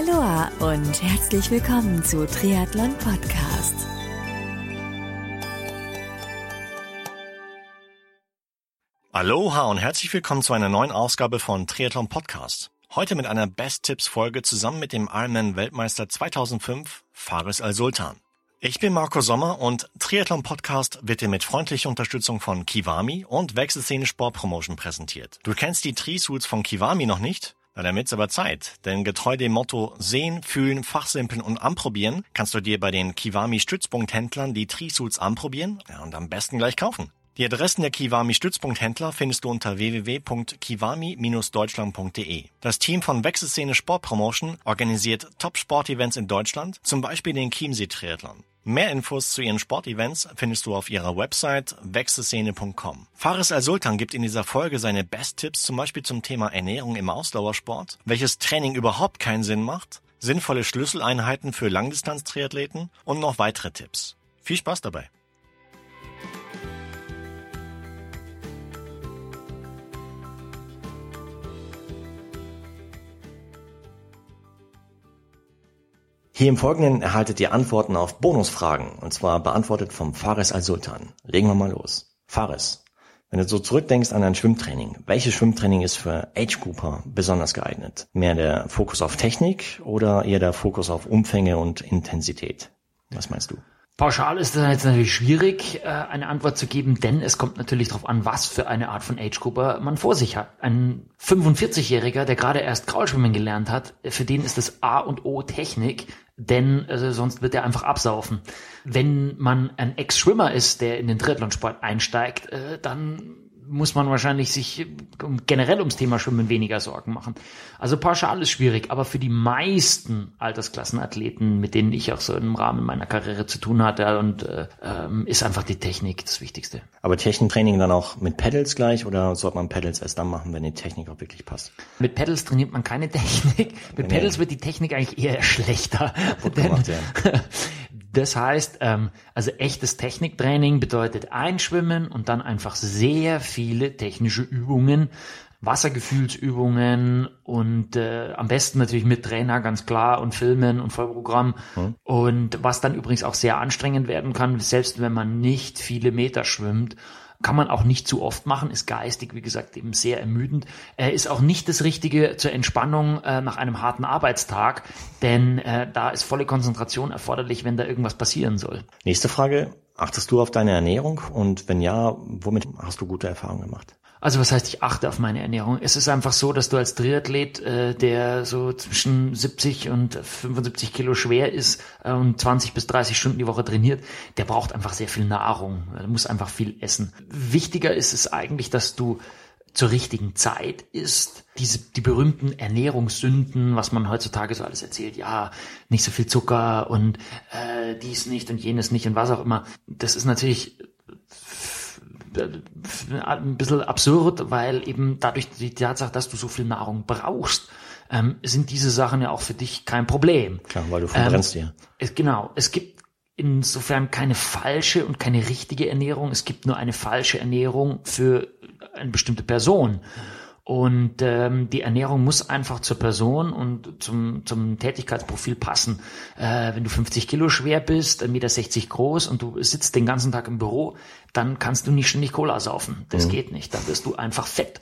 Aloha und herzlich willkommen zu Triathlon Podcast. Aloha und herzlich willkommen zu einer neuen Ausgabe von Triathlon Podcast. Heute mit einer Best Tipps Folge zusammen mit dem Ironman Weltmeister 2005 Faris Al-Sultan. Ich bin Marco Sommer und Triathlon Podcast wird dir mit freundlicher Unterstützung von Kiwami und Wechselszene Sport Promotion präsentiert. Du kennst die Tri-Suits von Kiwami noch nicht? Wird's aber Zeit. Denn getreu dem Motto Sehen, Fühlen, Fachsimpeln und Anprobieren kannst du dir bei den Kiwami Stützpunkthändlern die Tri-Suits anprobieren und am besten gleich kaufen. Die Adressen der Kiwami Stützpunkthändler findest du unter www.kiwami-deutschland.de. Das Team von Wechselszene Sport Promotion organisiert Top-Sport-Events in Deutschland, zum Beispiel den Chiemsee Triathlon. Mehr Infos zu ihren Sportevents findest du auf ihrer Website wechselszene.com. Faris Al-Sultan gibt in dieser Folge seine Best-Tipps zum Beispiel zum Thema Ernährung im Ausdauersport, welches Training überhaupt keinen Sinn macht, sinnvolle Schlüsseleinheiten für Langdistanz-Triathleten und noch weitere Tipps. Viel Spaß dabei! Hier im Folgenden erhaltet ihr Antworten auf Bonusfragen, und zwar beantwortet vom Fares Al-Sultan. Legen wir mal los. Fares, wenn du so zurückdenkst an dein Schwimmtraining, welches Schwimmtraining ist für Age-Grouper besonders geeignet? Mehr der Fokus auf Technik oder eher der Fokus auf Umfänge und Intensität? Was meinst du? Pauschal ist das jetzt natürlich schwierig, äh, eine Antwort zu geben, denn es kommt natürlich darauf an, was für eine Art von Age-Grupper man vor sich hat. Ein 45-Jähriger, der gerade erst Kraulschwimmen gelernt hat, für den ist das A und O Technik, denn also sonst wird er einfach absaufen. Wenn man ein Ex-Schwimmer ist, der in den Triathlonsport einsteigt, äh, dann muss man wahrscheinlich sich generell ums Thema Schwimmen weniger Sorgen machen. Also pauschal ist schwierig, aber für die meisten Altersklassenathleten, mit denen ich auch so im Rahmen meiner Karriere zu tun hatte, und äh, ähm, ist einfach die Technik das Wichtigste. Aber Techniktraining dann auch mit Pedals gleich oder sollte man Pedals erst dann machen, wenn die Technik auch wirklich passt? Mit Pedals trainiert man keine Technik. Mit nee. Pedals wird die Technik eigentlich eher schlechter. Denn, gemacht, ja. Das heißt, ähm, also echtes Techniktraining bedeutet einschwimmen und dann einfach sehr viele technische Übungen, Wassergefühlsübungen und äh, am besten natürlich mit Trainer, ganz klar, und Filmen und Vollprogramm. Mhm. Und was dann übrigens auch sehr anstrengend werden kann, selbst wenn man nicht viele Meter schwimmt kann man auch nicht zu oft machen, ist geistig, wie gesagt, eben sehr ermüdend. Er ist auch nicht das Richtige zur Entspannung äh, nach einem harten Arbeitstag, denn äh, da ist volle Konzentration erforderlich, wenn da irgendwas passieren soll. Nächste Frage. Achtest du auf deine Ernährung? Und wenn ja, womit hast du gute Erfahrungen gemacht? Also was heißt, ich achte auf meine Ernährung? Es ist einfach so, dass du als Triathlet, äh, der so zwischen 70 und 75 Kilo schwer ist äh, und 20 bis 30 Stunden die Woche trainiert, der braucht einfach sehr viel Nahrung. Er muss einfach viel essen. Wichtiger ist es eigentlich, dass du zur richtigen Zeit isst. Diese, die berühmten Ernährungssünden, was man heutzutage so alles erzählt, ja, nicht so viel Zucker und äh, dies nicht und jenes nicht und was auch immer. Das ist natürlich ein bisschen absurd, weil eben dadurch die Tatsache, dass du so viel Nahrung brauchst, ähm, sind diese Sachen ja auch für dich kein Problem. Klar, weil du verbrennst ähm, dir. Es, genau. Es gibt insofern keine falsche und keine richtige Ernährung. Es gibt nur eine falsche Ernährung für eine bestimmte Person. Und ähm, die Ernährung muss einfach zur Person und zum, zum Tätigkeitsprofil passen. Äh, wenn du 50 Kilo schwer bist, 1,60 Meter groß und du sitzt den ganzen Tag im Büro, dann kannst du nicht ständig Cola saufen. Das mhm. geht nicht. Dann wirst du einfach fett.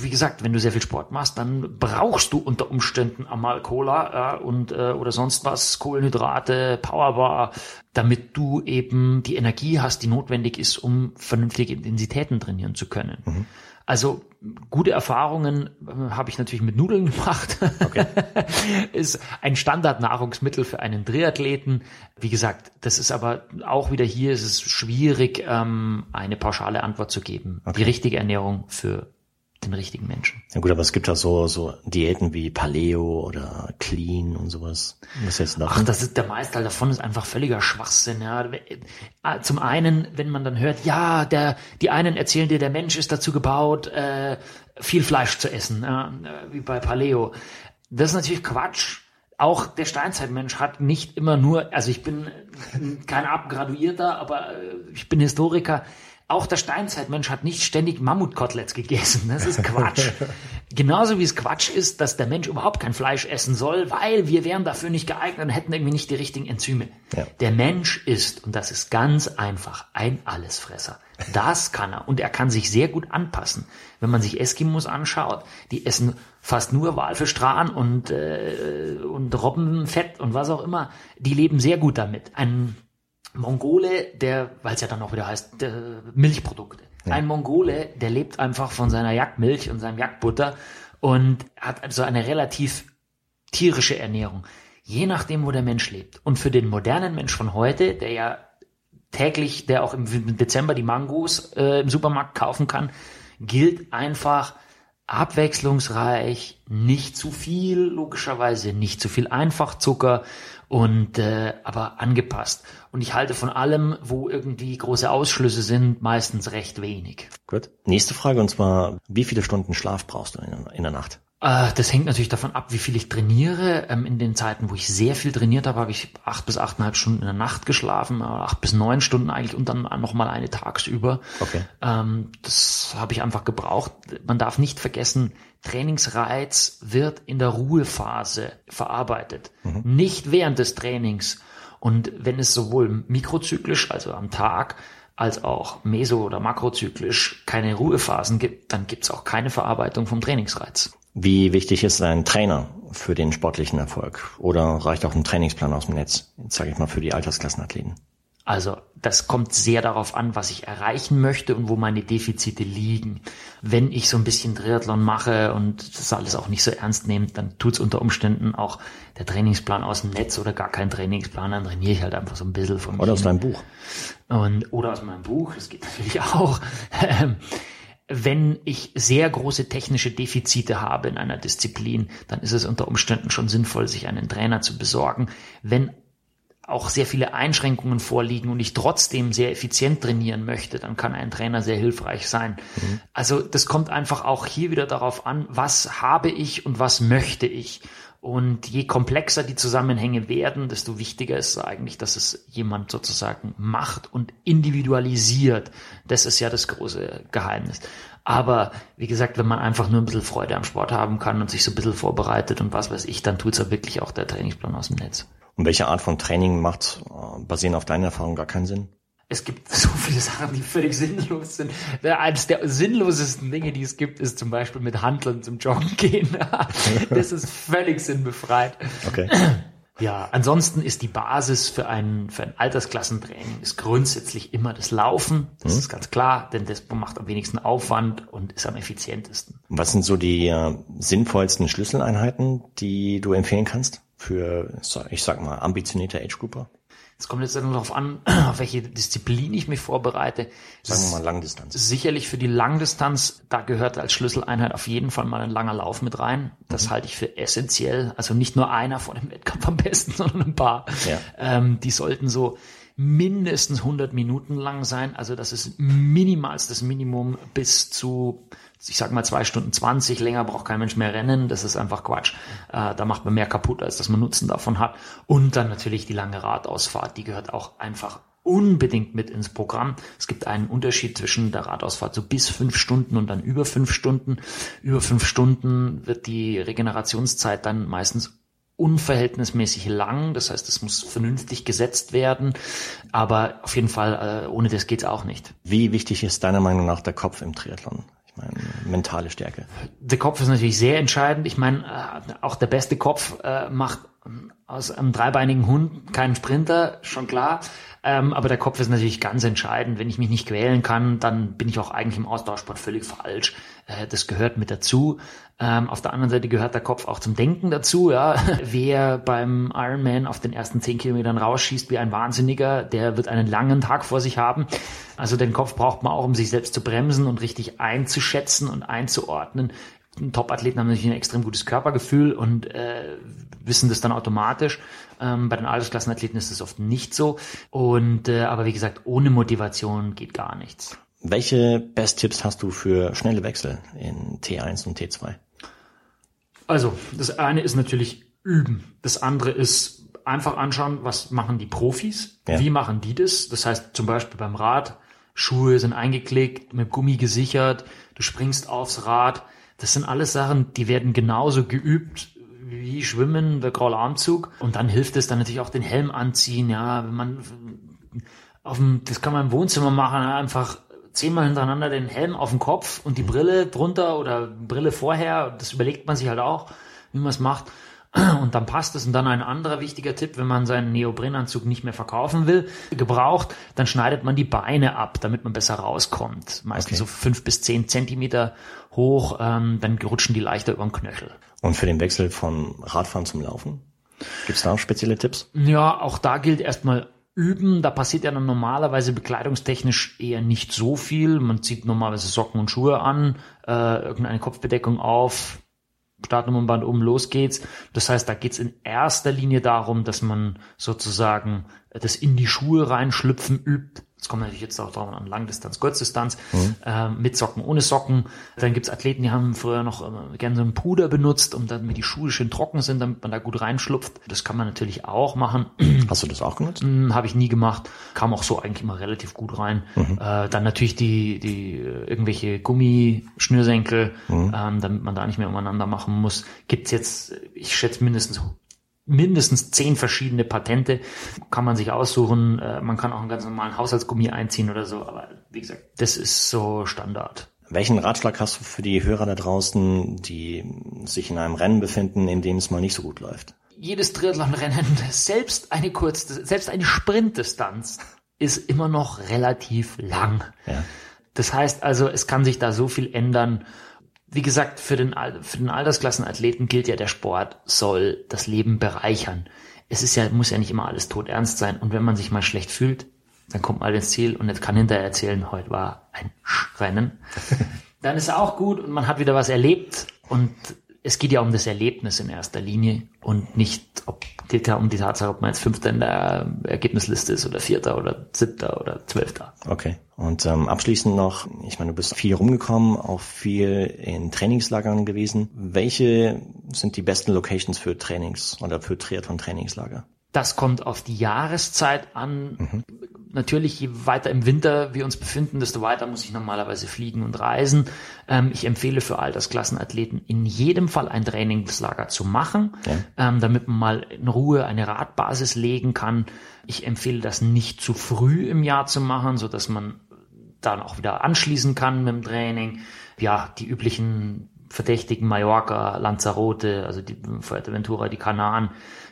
Wie gesagt, wenn du sehr viel Sport machst, dann brauchst du unter Umständen einmal Cola äh, und äh, oder sonst was, Kohlenhydrate, Powerbar, damit du eben die Energie hast, die notwendig ist, um vernünftige Intensitäten trainieren zu können. Mhm. Also gute Erfahrungen äh, habe ich natürlich mit Nudeln gemacht. Okay. ist ein Standardnahrungsmittel für einen Triathleten. Wie gesagt, das ist aber auch wieder hier ist es schwierig, ähm, eine pauschale Antwort zu geben. Okay. Die richtige Ernährung für den richtigen Menschen. Ja gut, aber es gibt ja so, so Diäten wie Paleo oder Clean und sowas. Was jetzt noch? Ach, das ist der Meister davon ist einfach völliger Schwachsinn. Ja. Äh, zum einen, wenn man dann hört, ja, der, die einen erzählen dir, der Mensch ist dazu gebaut, äh, viel Fleisch zu essen, ja, wie bei Paleo. Das ist natürlich Quatsch. Auch der Steinzeitmensch hat nicht immer nur, also ich bin kein Abgraduierter, aber äh, ich bin Historiker auch der Steinzeitmensch hat nicht ständig Mammutkoteletts gegessen. Das ist Quatsch. Genauso wie es Quatsch ist, dass der Mensch überhaupt kein Fleisch essen soll, weil wir wären dafür nicht geeignet und hätten irgendwie nicht die richtigen Enzyme. Ja. Der Mensch ist, und das ist ganz einfach, ein Allesfresser. Das kann er. Und er kann sich sehr gut anpassen. Wenn man sich Eskimos anschaut, die essen fast nur Walfischstrahen und, äh, und Robbenfett und was auch immer. Die leben sehr gut damit. Ein Mongole, der, weil es ja dann auch wieder heißt, Milchprodukte. Ein Mongole, der lebt einfach von seiner Jagdmilch und seinem Jagdbutter und hat also eine relativ tierische Ernährung. Je nachdem, wo der Mensch lebt. Und für den modernen Mensch von heute, der ja täglich, der auch im Dezember die Mangos äh, im Supermarkt kaufen kann, gilt einfach abwechslungsreich, nicht zu viel, logischerweise, nicht zu viel Einfachzucker und äh, aber angepasst. Und ich halte von allem, wo irgendwie große Ausschlüsse sind, meistens recht wenig. Gut. Nächste Frage und zwar, wie viele Stunden Schlaf brauchst du in, in der Nacht? Äh, das hängt natürlich davon ab, wie viel ich trainiere. Ähm, in den Zeiten, wo ich sehr viel trainiert habe, habe ich acht bis achteinhalb Stunden in der Nacht geschlafen, äh, acht bis neun Stunden eigentlich und dann noch mal eine tagsüber. Okay. Ähm, das habe ich einfach gebraucht. Man darf nicht vergessen, Trainingsreiz wird in der Ruhephase verarbeitet, nicht während des Trainings. Und wenn es sowohl mikrozyklisch, also am Tag, als auch meso- oder makrozyklisch keine Ruhephasen gibt, dann gibt es auch keine Verarbeitung vom Trainingsreiz. Wie wichtig ist ein Trainer für den sportlichen Erfolg? Oder reicht auch ein Trainingsplan aus dem Netz, sage ich mal, für die Altersklassenathleten? Also das kommt sehr darauf an, was ich erreichen möchte und wo meine Defizite liegen. Wenn ich so ein bisschen Triathlon mache und das alles auch nicht so ernst nehme, dann tut's unter Umständen auch der Trainingsplan aus dem Netz oder gar kein Trainingsplan, dann trainiere ich halt einfach so ein bisschen von Oder aus deinem Buch? und, oder aus meinem Buch, das geht natürlich auch. Ähm, Wenn ich sehr große technische Defizite habe in einer Disziplin, dann ist es unter Umständen schon sinnvoll, sich einen Trainer zu besorgen. Wenn auch sehr viele Einschränkungen vorliegen und ich trotzdem sehr effizient trainieren möchte, dann kann ein Trainer sehr hilfreich sein. Also das kommt einfach auch hier wieder darauf an, was habe ich und was möchte ich. Und je komplexer die Zusammenhänge werden, desto wichtiger ist eigentlich, dass es jemand sozusagen macht und individualisiert. Das ist ja das große Geheimnis. Aber wie gesagt, wenn man einfach nur ein bisschen Freude am Sport haben kann und sich so ein bisschen vorbereitet und was weiß ich, dann tut's ja wirklich auch der Trainingsplan aus dem Netz. Und welche Art von Training macht, äh, basierend auf deiner Erfahrung, gar keinen Sinn? Es gibt so viele Sachen, die völlig sinnlos sind. Eines der sinnlosesten Dinge, die es gibt, ist zum Beispiel mit Handeln zum Joggen gehen. Das ist völlig sinnbefreit. Okay. Ja, ansonsten ist die Basis für ein, für ein Altersklassentraining ist grundsätzlich immer das Laufen. Das ist ganz klar, denn das macht am wenigsten Aufwand und ist am effizientesten. Was sind so die äh, sinnvollsten Schlüsseleinheiten, die du empfehlen kannst für, ich sag mal, ambitionierte Age-Grouper? Es kommt jetzt nur darauf an, auf welche Disziplin ich mich vorbereite. Sagen wir mal Langdistanz. Sicherlich für die Langdistanz, da gehört als Schlüsseleinheit auf jeden Fall mal ein langer Lauf mit rein. Das halte ich für essentiell. Also nicht nur einer vor dem Wettkampf am besten, sondern ein paar. Ja. Ähm, die sollten so mindestens 100 Minuten lang sein. Also das ist minimalstes Minimum bis zu, ich sag mal zwei Stunden 20. Länger braucht kein Mensch mehr rennen. Das ist einfach Quatsch. Äh, da macht man mehr kaputt, als dass man Nutzen davon hat. Und dann natürlich die lange Radausfahrt. Die gehört auch einfach unbedingt mit ins Programm. Es gibt einen Unterschied zwischen der Radausfahrt so bis fünf Stunden und dann über fünf Stunden. Über fünf Stunden wird die Regenerationszeit dann meistens unverhältnismäßig lang. Das heißt, es muss vernünftig gesetzt werden. Aber auf jeden Fall, äh, ohne das geht's auch nicht. Wie wichtig ist deiner Meinung nach der Kopf im Triathlon? Ich meine, mentale Stärke. Der Kopf ist natürlich sehr entscheidend. Ich meine, äh, auch der beste Kopf äh, macht aus einem dreibeinigen Hund keinen Sprinter, schon klar. Ähm, aber der Kopf ist natürlich ganz entscheidend. Wenn ich mich nicht quälen kann, dann bin ich auch eigentlich im Ausdauersport völlig falsch. Äh, das gehört mit dazu. Ähm, auf der anderen Seite gehört der Kopf auch zum Denken dazu. Ja. Wer beim Ironman auf den ersten zehn Kilometern rausschießt wie ein Wahnsinniger, der wird einen langen Tag vor sich haben. Also den Kopf braucht man auch, um sich selbst zu bremsen und richtig einzuschätzen und einzuordnen. Top-Athleten haben natürlich ein extrem gutes Körpergefühl und äh, wissen das dann automatisch. Ähm, bei den Altersklassenathleten ist das oft nicht so. Und äh, aber wie gesagt, ohne Motivation geht gar nichts. Welche Best-Tipps hast du für schnelle Wechsel in T1 und T2? Also, das eine ist natürlich üben. Das andere ist einfach anschauen, was machen die Profis? Ja. Wie machen die das? Das heißt zum Beispiel beim Rad Schuhe sind eingeklickt, mit Gummi gesichert, du springst aufs Rad. Das sind alles Sachen, die werden genauso geübt wie Schwimmen, der Graularmzug. Und dann hilft es dann natürlich auch den Helm anziehen. Ja, wenn man auf dem, das kann man im Wohnzimmer machen, einfach zehnmal hintereinander den Helm auf den Kopf und die Brille drunter oder Brille vorher. Das überlegt man sich halt auch, wie man es macht. Und dann passt es. Und dann ein anderer wichtiger Tipp, wenn man seinen Neoprenanzug nicht mehr verkaufen will, gebraucht, dann schneidet man die Beine ab, damit man besser rauskommt. Meistens okay. so fünf bis zehn Zentimeter hoch, ähm, dann rutschen die leichter über den Knöchel. Und für den Wechsel vom Radfahren zum Laufen? Gibt es da spezielle Tipps? Ja, auch da gilt erstmal üben. Da passiert ja dann normalerweise bekleidungstechnisch eher nicht so viel. Man zieht normalerweise Socken und Schuhe an, äh, irgendeine Kopfbedeckung auf, Startnummernband um, los geht's. Das heißt, da geht's in erster Linie darum, dass man sozusagen das in die Schuhe reinschlüpfen übt. Das kommt natürlich jetzt auch drauf an Langdistanz, Kurzdistanz, mhm. äh, mit Socken, ohne Socken. Dann gibt's Athleten, die haben früher noch äh, gerne so einen Puder benutzt, um damit die Schuhe schön trocken sind, damit man da gut reinschlupft. Das kann man natürlich auch machen. Hast du das auch genutzt? Hm, Habe ich nie gemacht. Kam auch so eigentlich immer relativ gut rein. Mhm. Äh, dann natürlich die, die äh, irgendwelche Gummischnürsenkel, mhm. ähm, damit man da nicht mehr umeinander machen muss. Gibt's jetzt, ich schätze mindestens mindestens zehn verschiedene Patente. Kann man sich aussuchen. Äh, man kann auch einen ganz normalen Haushaltsgummi einziehen oder so. Aber wie gesagt, das ist so Standard. Welchen Ratschlag hast du für die Hörer da draußen, die sich in einem Rennen befinden, in dem es mal nicht so gut läuft? Jedes Triathlon-Rennen, selbst eine kurze, selbst eine Sprintdistanz ist immer noch relativ lang. Ja. Das heißt also, es kann sich da so viel ändern wie gesagt, für den, für den Altersklassenathleten gilt ja, der Sport soll das Leben bereichern. Es ist ja, muss ja nicht immer alles tot ernst sein. Und wenn man sich mal schlecht fühlt, dann kommt man ins Ziel und jetzt kann hinterher erzählen, heute war ein Rennen. dann ist auch gut und man hat wieder was erlebt und es geht ja um das Erlebnis in erster Linie und nicht ob, geht ja um die Tatsache, ob man jetzt Fünfter in der Ergebnisliste ist oder Vierter oder Siebter oder Zwölfter. Okay. Und ähm, abschließend noch, ich meine, du bist viel rumgekommen, auch viel in Trainingslagern gewesen. Welche sind die besten Locations für Trainings oder für Triathlon-Trainingslager? Das kommt auf die Jahreszeit an. Mhm natürlich, je weiter im Winter wir uns befinden, desto weiter muss ich normalerweise fliegen und reisen. Ähm, ich empfehle für Altersklassenathleten in jedem Fall ein Trainingslager zu machen, ja. ähm, damit man mal in Ruhe eine Radbasis legen kann. Ich empfehle das nicht zu früh im Jahr zu machen, so dass man dann auch wieder anschließen kann mit dem Training. Ja, die üblichen verdächtigen Mallorca, Lanzarote, also die Fuerteventura, die Kanaren,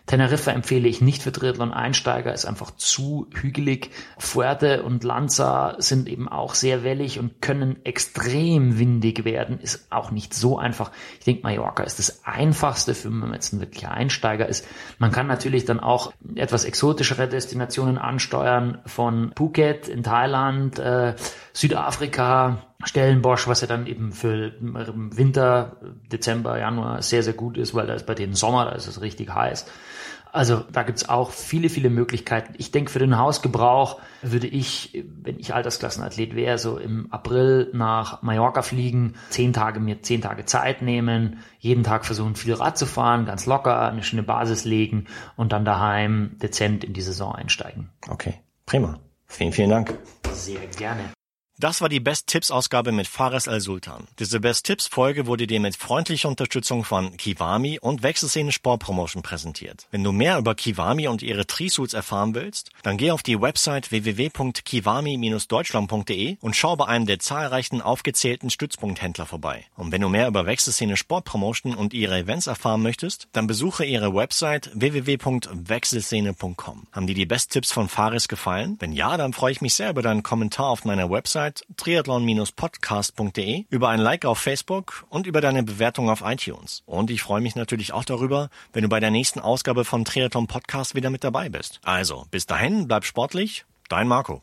Teneriffa empfehle ich nicht für Triathlon-Einsteiger, ist einfach zu hügelig. Fuerte und Lanza sind eben auch sehr wellig und können extrem windig werden, ist auch nicht so einfach. Ich denke, Mallorca ist das einfachste, für wenn man jetzt ein wirklicher Einsteiger ist. Man kann natürlich dann auch etwas exotischere Destinationen ansteuern, von Phuket in Thailand, äh, Südafrika, Stellenbosch, was ja dann eben für Winter, Dezember, Januar sehr, sehr gut ist, weil da ist bei denen Sommer, da ist es richtig heiß. Also da gibt's auch viele, viele Möglichkeiten. Ich denke, für den Hausgebrauch würde ich, wenn ich Altersklassenathlet wäre, so im April nach Mallorca fliegen, zehn Tage mir zehn Tage Zeit nehmen, jeden Tag versuchen, viel Rad zu fahren, ganz locker, eine schöne Basis legen und dann daheim dezent in die Saison einsteigen. Okay, prima. Vielen, vielen Dank. Sehr gerne. Das war die Best Tipps Ausgabe mit Fares Al Sultan. Diese Best Tipps Folge wurde dir mit freundlicher Unterstützung von Kiwami und Wechselszene Sport Promotion präsentiert. Wenn du mehr über Kiwami und ihre Trisuits erfahren willst, dann geh auf die Website www.kiwami-deutschland.de und schau bei einem der zahlreichen aufgezählten Stützpunkthändler vorbei. Und wenn du mehr über Wechselszene Sport Promotion und ihre Events erfahren möchtest, dann besuche ihre Website www.wechselszene.com. Haben dir die Best Tipps von Fares gefallen? Wenn ja, dann freue ich mich sehr über deinen Kommentar auf meiner Website Website triathlon-podcast.de, über ein Like auf Facebook und über deine Bewertung auf iTunes. Und ich freue mich natürlich auch darüber, wenn du bei der nächsten Ausgabe von Triathlon Podcast wieder mit dabei bist. Also, bis dahin, bleib sportlich, dein Marco.